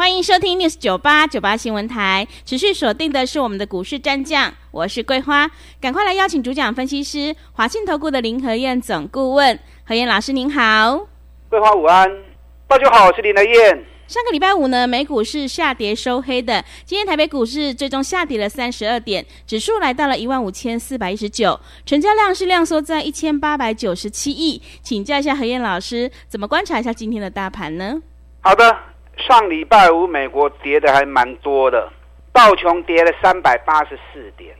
欢迎收听 News 九八九八新闻台，持续锁定的是我们的股市战将，我是桂花，赶快来邀请主讲分析师华信投顾的林和燕总顾问，何燕老师您好，桂花午安，大家好，我是林和燕。上个礼拜五呢，美股是下跌收黑的，今天台北股市最终下跌了三十二点，指数来到了一万五千四百一十九，成交量是量缩在一千八百九十七亿，请教一下何燕老师，怎么观察一下今天的大盘呢？好的。上礼拜五，美国跌的还蛮多的，道琼跌了三百八十四点，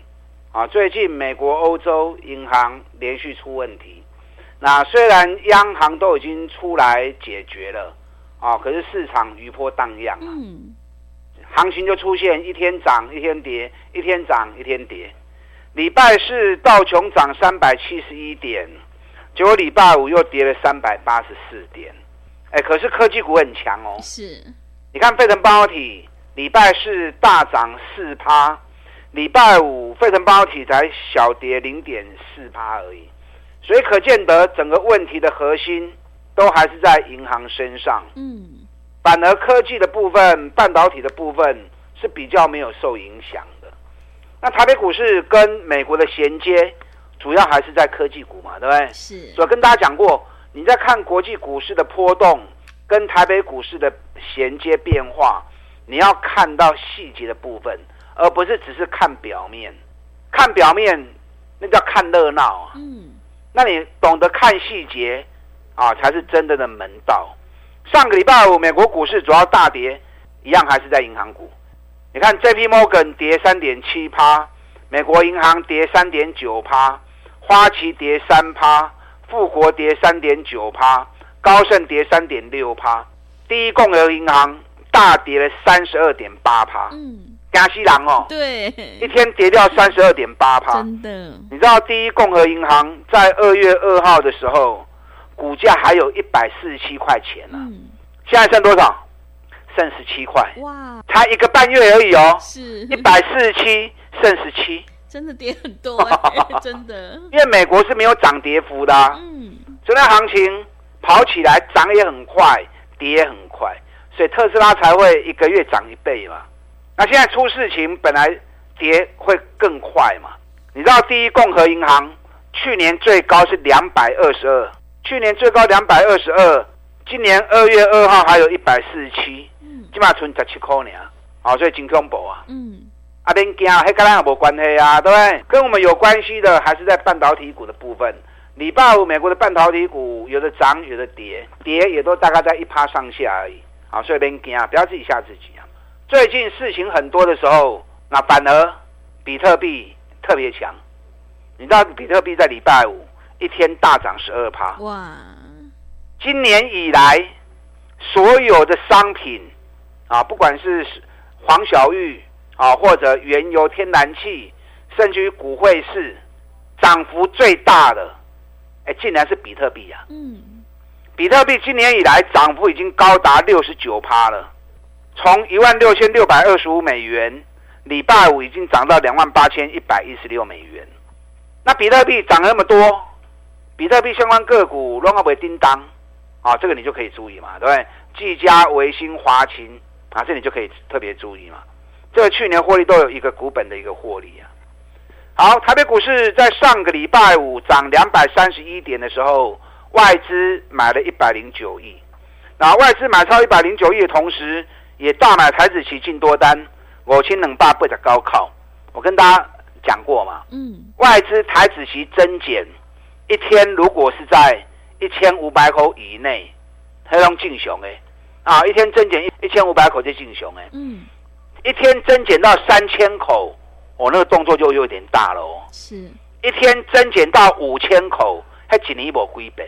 啊，最近美国、欧洲银行连续出问题，那虽然央行都已经出来解决了，啊，可是市场余波荡漾啊，行情就出现一天涨一天跌，一天涨一天跌。礼拜四道琼涨三百七十一点，结果礼拜五又跌了三百八十四点。哎，可是科技股很强哦。是，你看费城半导体礼拜四大涨四趴，礼拜五费城半导体才小跌零点四趴而已，所以可见得整个问题的核心都还是在银行身上。嗯，反而科技的部分、半导体的部分是比较没有受影响的。那台北股市跟美国的衔接，主要还是在科技股嘛，对不对？是，所以跟大家讲过。你在看国际股市的波动，跟台北股市的衔接变化，你要看到细节的部分，而不是只是看表面。看表面，那叫看热闹啊。嗯。那你懂得看细节啊，才是真正的门道。上个礼拜五，美国股市主要大跌，一样还是在银行股。你看，J.P. Morgan 跌三点七趴，美国银行跌三点九趴，花旗跌三趴。富国跌三点九趴，高盛跌三点六趴，第一共和银行大跌了三十二点八趴。嗯，加西郎哦，对，一天跌掉三十二点八趴。真的，你知道第一共和银行在二月二号的时候，股价还有一百四十七块钱呢。嗯，现在剩多少？剩十七块。哇，才一个半月而已哦。是，一百四十七剩十七。真的跌很多，欸，真的。因为美国是没有涨跌幅的，啊，嗯，所以那行情跑起来涨也很快，跌也很快，所以特斯拉才会一个月涨一倍嘛。那现在出事情，本来跌会更快嘛。你知道第一共和银行去年最高是两百二十二，去年最高两百二十二，今年二月二号还有一百四十七，嗯，起码存十七块呢，好，所以金恐怖啊，嗯。阿边惊，黑跟咱也无关系啊，对不对？跟我们有关系的还是在半导体股的部分。礼拜五美国的半导体股有的涨，有的跌，跌也都大概在一趴上下而已。好，所以别惊，不要自己吓自己啊。最近事情很多的时候，那反而比特币特别强。你知道比特币在礼拜五一天大涨十二趴。哇！今年以来所有的商品啊，不管是黄小玉。啊，或者原油、天然气，甚至于股汇市，涨幅最大的，哎，竟然是比特币啊！嗯，比特币今年以来涨幅已经高达六十九趴了，从一万六千六百二十五美元，礼拜五已经涨到两万八千一百一十六美元。那比特币涨那么多，比特币相关个股乱不会叮当啊，这个你就可以注意嘛，对不对？技嘉、维新、华勤啊，这你就可以特别注意嘛。这个去年获利都有一个股本的一个获利啊。好，台北股市在上个礼拜五涨两百三十一点的时候，外资买了一百零九亿。那外资买超一百零九亿的同时，也大买台子期进多单，我亲冷霸不得高考。我跟大家讲过嘛，嗯，外资台子期增减一天如果是在一千五百口以内，它用进熊哎，啊，一天增减一一千五百口就进熊哎，嗯。一天增减到三千口，我、哦、那个动作就有点大了哦。是，一天增减到五千口，还仅一波归本。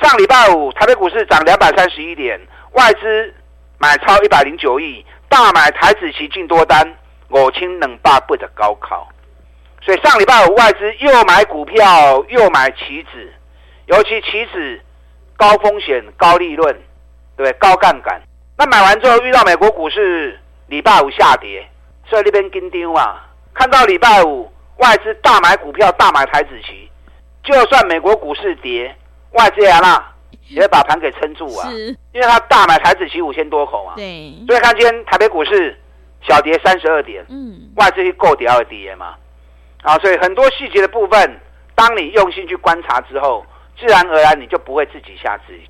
上礼拜五，台北股市涨两百三十一点，外资买超一百零九亿，大买台子期净多单，我清冷霸不得高考。所以上礼拜五外资又买股票又买期指，尤其期指高风险高利润，对，高杠杆。那买完之后遇到美国股市礼拜五下跌，所以那边跟丢啊。看到礼拜五外资大买股票大买台子期，就算美国股市跌，外资也那也会把盘给撑住啊。是，因为他大买台子期五千多口啊。对。所以看今天台北股市小跌三十二点，嗯，外资去够跌而跌嘛。啊，所以很多细节的部分，当你用心去观察之后，自然而然你就不会自己下自己。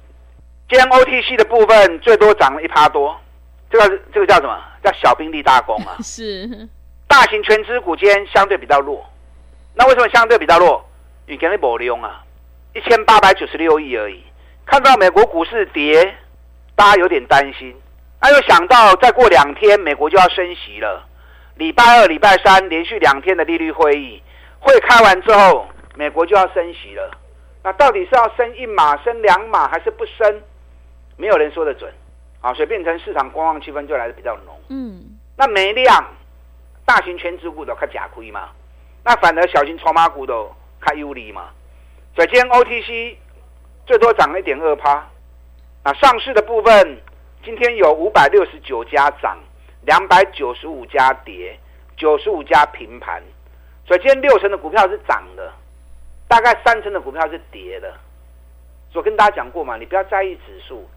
今天 OTC 的部分最多涨了一趴多，这个这个叫什么？叫小兵立大功啊！是，大型全资股今天相对比较弱，那为什么相对比较弱？你给你保利用啊，一千八百九十六亿而已。看到美国股市跌，大家有点担心。那又想到再过两天美国就要升息了，礼拜二、礼拜三连续两天的利率会议会开完之后，美国就要升息了。那到底是要升一码、升两码，还是不升？没有人说得准，啊，所以变成市场观望气氛就来的比较浓。嗯，那没量，大型全值股都开假亏嘛，那反而小型筹码股都开有利嘛。所以今天 OTC 最多涨了一点二趴。啊上市的部分，今天有五百六十九家涨，两百九十五家跌，九十五家平盘。所以今天六成的股票是涨的，大概三成的股票是跌的。我跟大家讲过嘛，你不要在意指数。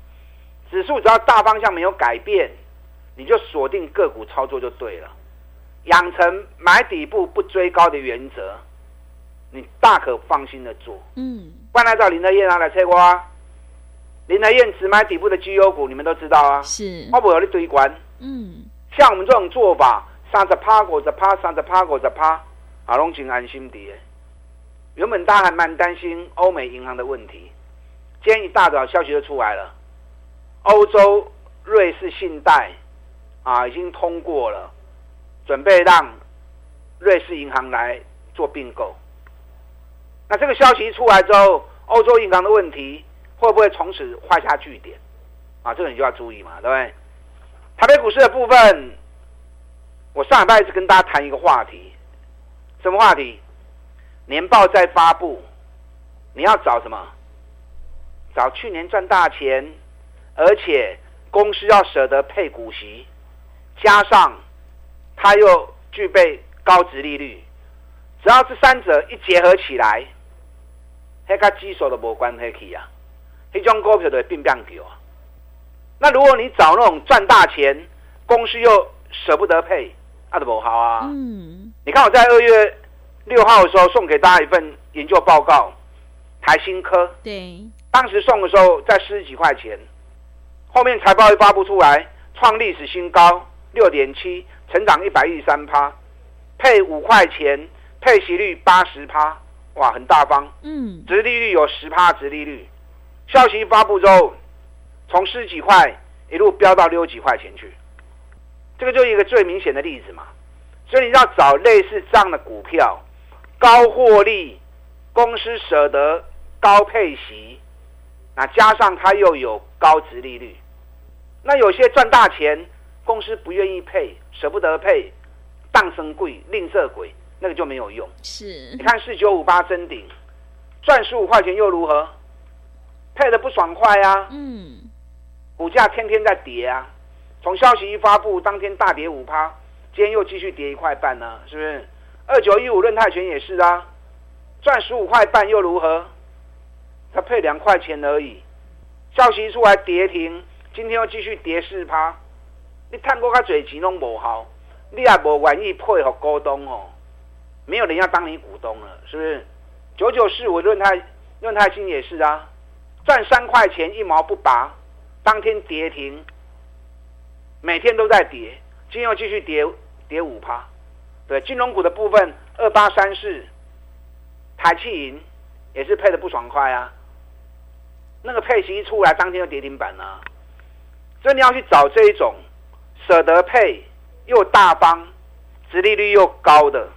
指数只要大方向没有改变，你就锁定个股操作就对了，养成买底部不追高的原则，你大可放心的做。嗯，不然来找林德燕啊来催我啊，林德燕只买底部的绩优股，你们都知道啊。是，我不有你堆关。嗯，像我们这种做法，三十趴五十趴，三十趴五十趴，啊，拢真安心的。原本大家还蛮担心欧美银行的问题，今天一大早消息就出来了。欧洲瑞士信贷啊，已经通过了，准备让瑞士银行来做并购。那这个消息一出来之后，欧洲银行的问题会不会从此画下句点？啊，这个你就要注意嘛，对不对？台北股市的部分，我上礼拜一直跟大家谈一个话题，什么话题？年报在发布，你要找什么？找去年赚大钱。而且公司要舍得配股息，加上它又具备高值利率，只要这三者一结合起来，那个基数都没关系啊，那种股票的变变狗啊。那如果你找那种赚大钱，公司又舍不得配，那都不好啊。嗯，你看我在二月六号的时候送给大家一份研究报告，台新科，对，当时送的时候在十几块钱。后面财报一发布出来，创历史新高，六点七，成长一百一十三趴，配五块钱，配息率八十趴，哇，很大方。嗯，殖利率有十趴，殖利率。消息一发布之后，从十几块一路飙到六几块钱去，这个就是一个最明显的例子嘛。所以你要找类似这样的股票，高获利，公司舍得高配息。那加上它又有高值利率，那有些赚大钱，公司不愿意配，舍不得配，当生贵，吝啬鬼，那个就没有用。是，你看四九五八真顶，赚十五块钱又如何？配的不爽快啊！嗯，股价天天在跌啊，从消息一发布当天大跌五趴，今天又继续跌一块半呢，啊，是不是？二九一五润泰全也是啊，赚十五块半又如何？它配两块钱而已，消息一出来跌停，今天又继续跌四趴。你探过他嘴钱拢无好，你也无愿意配合股东哦，没有人要当你股东了，是不是？九九四五论泰论泰新也是啊，赚三块钱一毛不拔，当天跌停，每天都在跌，今天又继续跌跌五趴。对，金融股的部分，二八三四，台气银也是配的不爽快啊。那个配息一出来，当天就跌停板了啊。所以你要去找这一种舍得配又大方、殖利率又高的。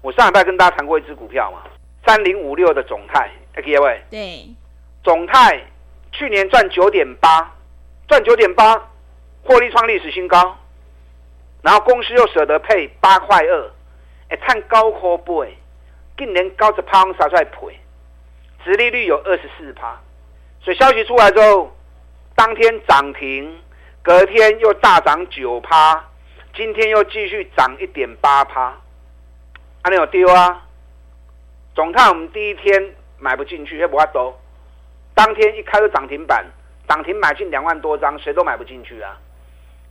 我上礼拜跟大家谈过一只股票嘛，三零五六的总泰，各位。对。总泰去年赚九点八，赚九点八，获利创历史新高。然后公司又舍得配八块二，哎，看高科倍，今年高着趴杀出来赔，殖利率有二十四趴，所以消息出来之后，当天涨停，隔天又大涨九趴，今天又继续涨一点八趴，还没有丢啊？总看我们第一天买不进去，也不怕多。当天一开就涨停板，涨停买进两万多张，谁都买不进去啊。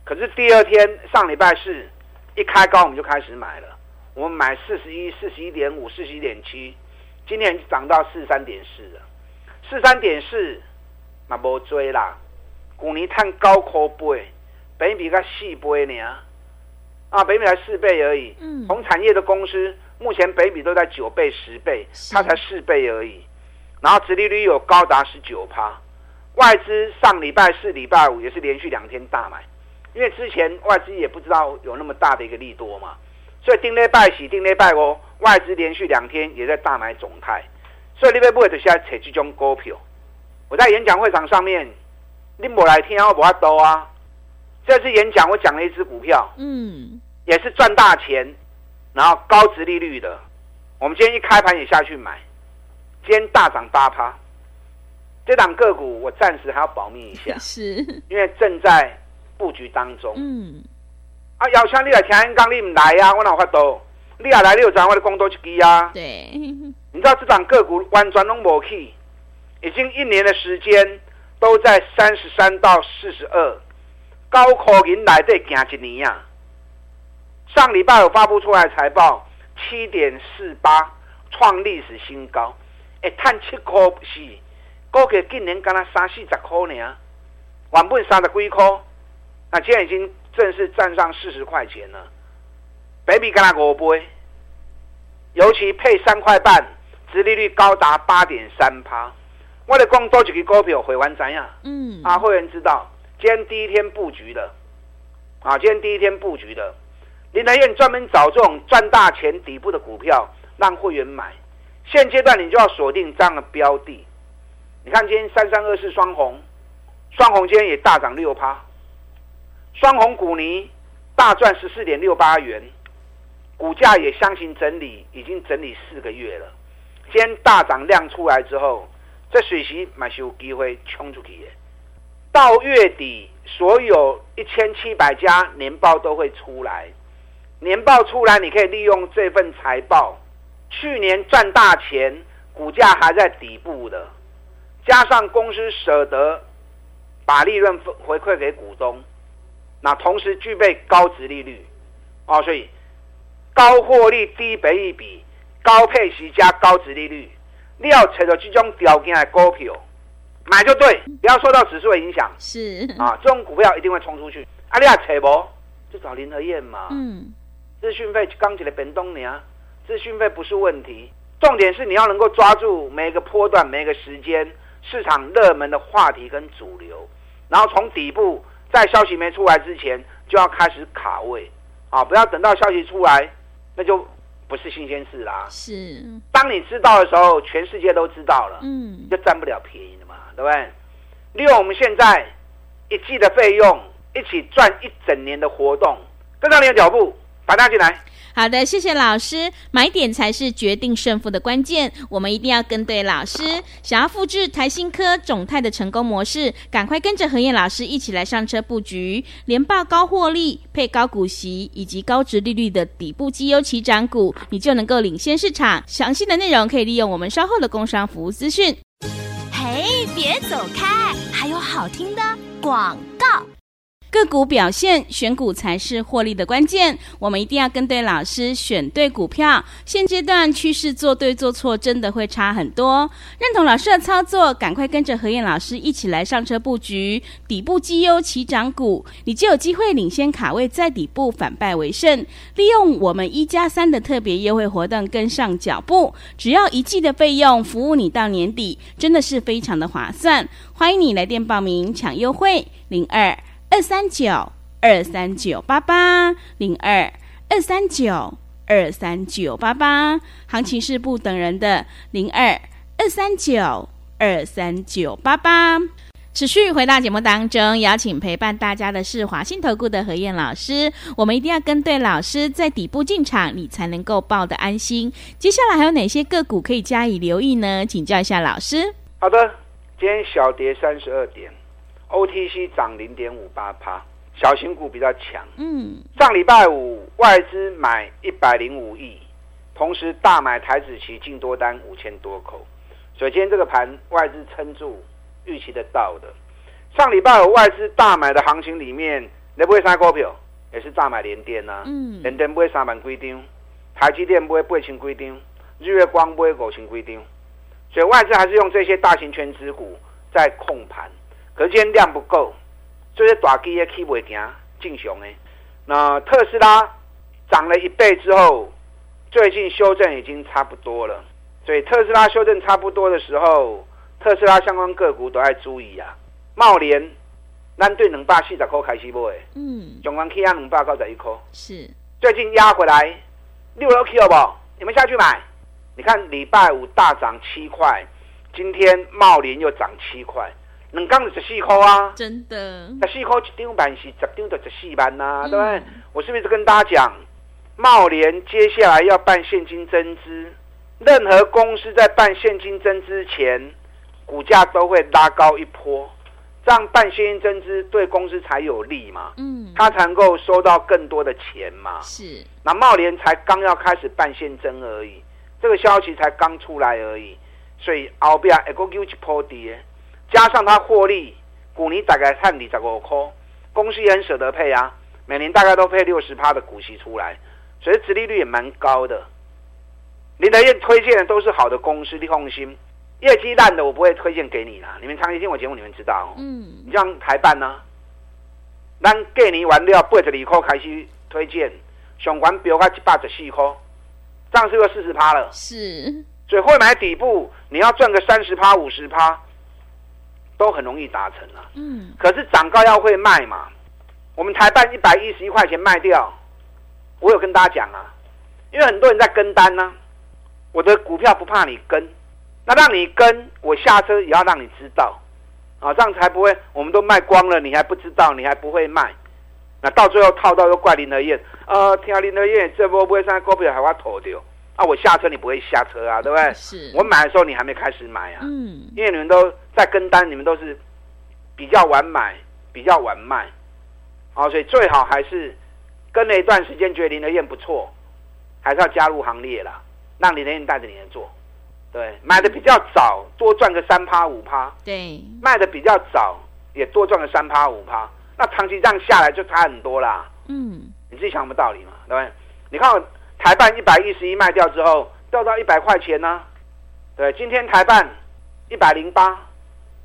可是第二天上礼拜四一开高，我们就开始买了。我们买四十一、四十一点五、四十一点七，今天涨到四十三点四了。四十三点四，那无追啦。股尼碳高科倍，北比个四倍呢？啊，北比才四倍而已。嗯。同产业的公司。目前北比都在九倍、十倍，它才四倍而已。然后殖利率有高达十九趴，外资上礼拜四、礼拜五也是连续两天大买，因为之前外资也不知道有那么大的一个利多嘛，所以丁内拜喜、丁内拜哦，外资连续两天也在大买总泰，所以你要不会就现在采这种股票。我在演讲会场上面，你莫来听我不阿多啊。这次演讲我讲了一只股票，嗯，也是赚大钱。然后高值利率的，我们今天一开盘也下去买，今天大涨八趴。这档个股我暂时还要保密一下，是，因为正在布局当中。嗯，啊，要像你来听刚你唔来呀，我哪有法度？你也来六张，我的工多一支啊。对，你知道这档个股完全拢无去，已经一年的时间都在三十三到四十二，高科银来得行一年呀。上礼拜有发布出来财报，七点四八创历史新高，哎，探七块四，股价今年刚刚三四十块呢，原本三十几块，那现在已经正式站上四十块钱了。Baby 跟他五倍，尤其配三块半，殖利率高达八点三趴。我得讲多几个股票会完怎样？嗯，啊，会员知道，今天第一天布局的，啊，今天第一天布局的。林台燕专门找这种赚大钱底部的股票，让会员买。现阶段你就要锁定这样的标的。你看今天三三二四双红，双红今天也大涨六趴。双红股泥大赚十四点六八元，股价也箱型整理，已经整理四个月了。今天大涨量出来之后，这水席买是有机会冲出去的。到月底，所有一千七百家年报都会出来。年报出来，你可以利用这份财报，去年赚大钱，股价还在底部的，加上公司舍得把利润回馈给股东，那同时具备高值利率，哦，所以高获利、低本益比、高配息加高值利率，你要找到这种条件的股票，买就对，不要受到指数的影响。是啊，这种股票一定会冲出去。啊，你要找不？就找林和燕嘛。嗯。资讯费刚起来变动呢，资讯费不是问题，重点是你要能够抓住每个波段、每个时间市场热门的话题跟主流，然后从底部在消息没出来之前就要开始卡位，啊，不要等到消息出来，那就不是新鲜事啦。是，当你知道的时候，全世界都知道了，嗯，就占不了便宜了嘛，对不对？利用我们现在一季的费用，一起赚一整年的活动，跟上你的脚步。把大家进来。好的，谢谢老师。买点才是决定胜负的关键，我们一定要跟对老师。想要复制台新科、总泰的成功模式，赶快跟着和彦老师一起来上车布局，连报高获利、配高股息以及高殖利率的底部绩优起涨股，你就能够领先市场。详细的内容可以利用我们稍后的工商服务资讯。嘿，别走开，还有好听的广告。个股表现，选股才是获利的关键。我们一定要跟对老师，选对股票。现阶段趋势做对做错，真的会差很多。认同老师的操作，赶快跟着何燕老师一起来上车布局底部绩优起涨股，你就有机会领先卡位，在底部反败为胜。利用我们一加三的特别优惠活动，跟上脚步。只要一季的费用，服务你到年底，真的是非常的划算。欢迎你来电报名抢优惠，零二。二三九二三九八八零二二三九二三九八八，行情是不等人的零二二三九二三九八八。持续回到节目当中，邀请陪伴大家的是华信投顾的何燕老师。我们一定要跟对老师，在底部进场，你才能够抱得安心。接下来还有哪些个股可以加以留意呢？请教一下老师。好的，今天小跌三十二点，OTC 涨零点五八趴，小型股比较强。嗯，上礼拜五外资买一百零五亿，同时大买台子期净多单五千多口，所以今天这个盘外资撑住。预期得到的，上礼拜五外资大买的行情里面，你不会杀股票，也是大买联电啊，嗯，联电不会三万几张，台积电不会八千几张，日月光不会五千几张，所以外资还是用这些大型全值股在控盘，可是今天量不够，这些大机也起不行，正常的。那特斯拉涨了一倍之后，最近修正已经差不多了，所以特斯拉修正差不多的时候。特斯拉相关个股都要注意啊！茂联，咱对两百四十块开始买，嗯，中关起亚两百九十一块，是最近压回来六楼了不？你们下去买？你看礼拜五大涨七块，今天茂联又涨七块，两刚十四块啊！真的，十四块一张板是十张就十四万呐、啊，嗯、对不对？我是不是跟大家讲，茂联接下来要办现金增资，任何公司在办现金增资前。股价都会拉高一波，这样办现金增资对公司才有利嘛？嗯，他才能够收到更多的钱嘛？是。那茂联才刚要开始办现增而已，这个消息才刚出来而已，所以后边一个又一波跌，加上它获利，股你大概看你这个块，公司也很舍得配啊，每年大概都配六十趴的股息出来，所以殖利率也蛮高的。林德燕推荐的都是好的公司，你放心。业绩烂的我不会推荐给你啦，你们长期听我节目，你们知道。嗯，你像台办呢，咱给你完了八十二块开始推荐，上管标价一百十四块，这样是不是四十趴了？是，所以会买底部，你要赚个三十趴、五十趴，都很容易达成了。嗯，可是涨高要会卖嘛，我们台办一百一十一块钱卖掉，我有跟大家讲啊，因为很多人在跟单呢、啊，我的股票不怕你跟。那让你跟我下车也要让你知道，啊，这样才不会，我们都卖光了，你还不知道，你还不会卖，那到最后套到又怪林德燕，呃，听林德燕这波不会上股票还要投掉，啊，我下车你不会下车啊，对不对？是，我买的时候你还没开始买啊，嗯，因为你们都在跟单，你们都是比较晚买，比较晚卖，啊，所以最好还是跟了一段时间，觉得林德燕不错，还是要加入行列啦，让林德燕带着你来做。对，买的比较早，多赚个三趴五趴。对，卖的比较早，也多赚个三趴五趴。那长期这样下来就差很多啦。嗯，你自己想什么道理嘛？对不对？你看我台办一百一十一卖掉之后，掉到一百块钱呢、啊。对，今天台办一百零八，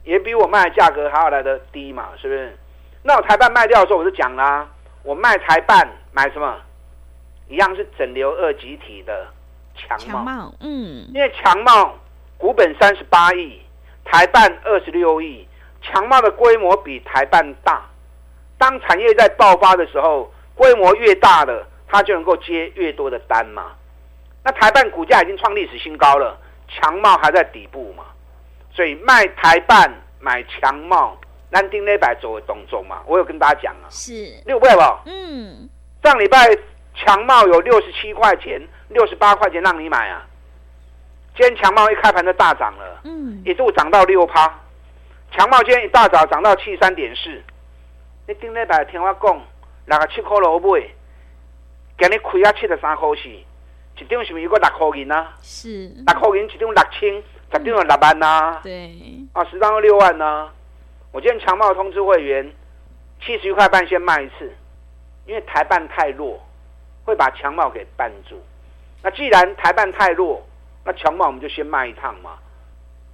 也比我卖的价格还要来得低嘛，是不是？那我台办卖掉的时候，我就讲啦，我卖台办买什么？一样是整流二极体的。强茂，嗯，因为强茂股本三十八亿，台办二十六亿，强茂的规模比台办大。当产业在爆发的时候，规模越大的，它就能够接越多的单嘛。那台办股价已经创历史新高了，强茂还在底部嘛，所以卖台办买强茂，南丁那百做的动作嘛，我有跟大家讲啊，是六倍吧？嗯，上礼拜强茂有六十七块钱。六十八块钱让你买啊！今天强茂一开盘就大涨了，嗯，一度涨到六趴。强茂今天一大早涨到七三点四。你顶礼拜听我讲，六十七块六买，今日开啊七十三块四，一张是不是有个六块银啊？是，六块银一张六千，十张有六万呐、啊。对，啊，十张有六万呐、啊。我今天强茂通知会员，七十一块半先卖一次，因为台办太弱，会把强茂给绊住。那既然台办太弱，那强茂我们就先卖一趟嘛。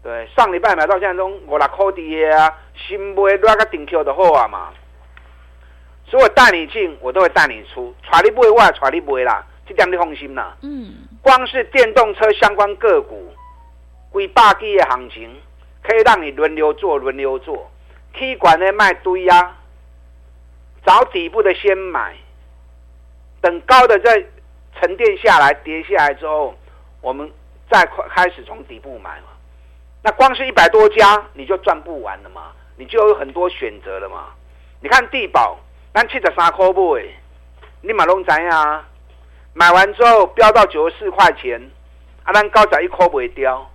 对，上礼拜买到现在中五六块的啊，新买乱个顶 Q 的货啊嘛。所以我带你进，我都会带你出，揣你买我也揣你不会啦，这点你放心啦。嗯。光是电动车相关个股，几百亿的行情，可以让你轮流做，轮流做。T 管的卖堆啊，找底部的先买，等高的再。沉淀下来，跌下来之后，我们再开始从底部买嘛。那光是一百多家，你就赚不完了嘛。你就有很多选择了嘛。你看地保，咱七十三块买，你嘛拢知啊。买完之后飙到九十四块钱，啊，咱高仔一块不掉，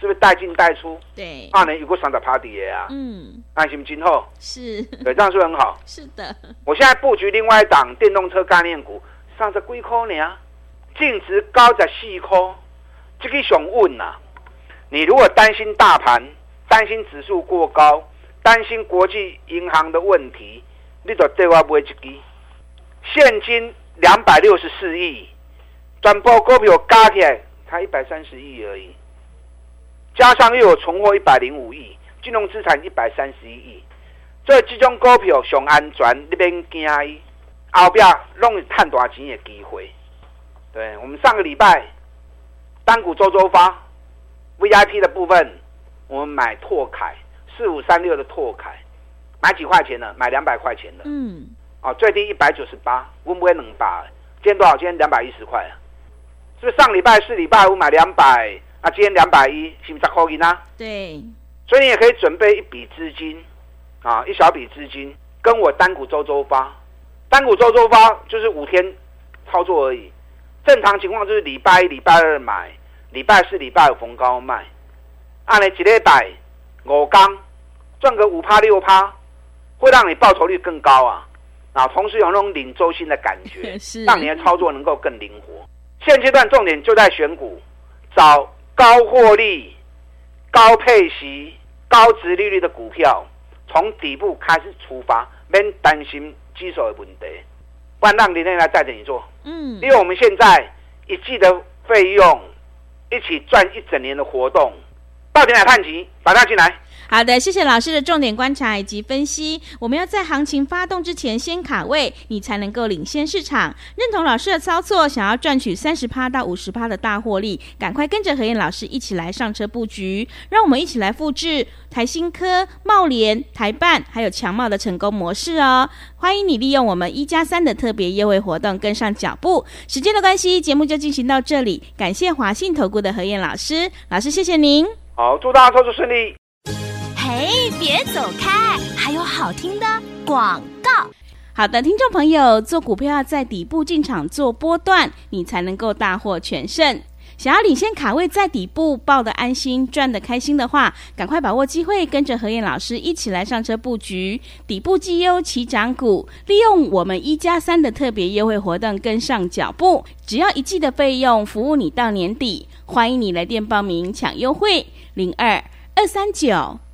是不是带进带出？对，二年有过三十趴底啊。嗯，安心今后是，对，这样是很好？是的。我现在布局另外一档电动车概念股，上十几块呢，净值高十四块，这个想稳呐。你如果担心大盘，担心指数过高，担心国际银行的问题，你就对我买一支现金。两百六十四亿，转播股票加起来才一百三十亿而已，加上又有存货一百零五亿，金融资产一百三十一亿，所以这种股票上安全，你免惊伊，后边拢是赚大钱的机会。对，我们上个礼拜单股周周发 VIP 的部分，我们买拓凯四五三六的拓凯，买几块钱的？买两百块钱的。嗯。啊，最低一百九十八，温不会冷吧？今天多少？今天两百一十块啊！是不是上礼拜四礼拜五买两百啊？今天两百一，是不是十块钱啊？对，所以你也可以准备一笔资金啊，一小笔资金，跟我单股周周发，单股周周发就是五天操作而已。正常情况就是礼拜一、礼拜二买，礼拜四、礼拜五逢高卖。按你几礼拜五刚赚个五趴六趴，会让你报酬率更高啊！啊，同时有那种领周薪的感觉，是让你的操作能够更灵活。现阶段重点就在选股，找高获利、高配息、高值利率的股票，从底部开始出发，免担心基手的问题，不然让林内来带着你做。嗯，因为我们现在一季的费用，一起赚一整年的活动，到底来看齐，把它进来。好的，谢谢老师的重点观察以及分析。我们要在行情发动之前先卡位，你才能够领先市场。认同老师的操作，想要赚取三十趴到五十趴的大获利，赶快跟着何燕老师一起来上车布局。让我们一起来复制台新科、茂联、台办还有强茂的成功模式哦。欢迎你利用我们一加三的特别优惠活动跟上脚步。时间的关系，节目就进行到这里。感谢华信投顾的何燕老师，老师谢谢您。好，祝大家操作顺利。哎，别走开！还有好听的广告。好的，听众朋友，做股票要在底部进场做波段，你才能够大获全胜。想要领先卡位在底部，抱得安心，赚得开心的话，赶快把握机会，跟着何燕老师一起来上车布局底部绩优起涨股，利用我们一加三的特别优惠活动跟上脚步，只要一季的费用，服务你到年底。欢迎你来电报名抢优惠，零二二三九。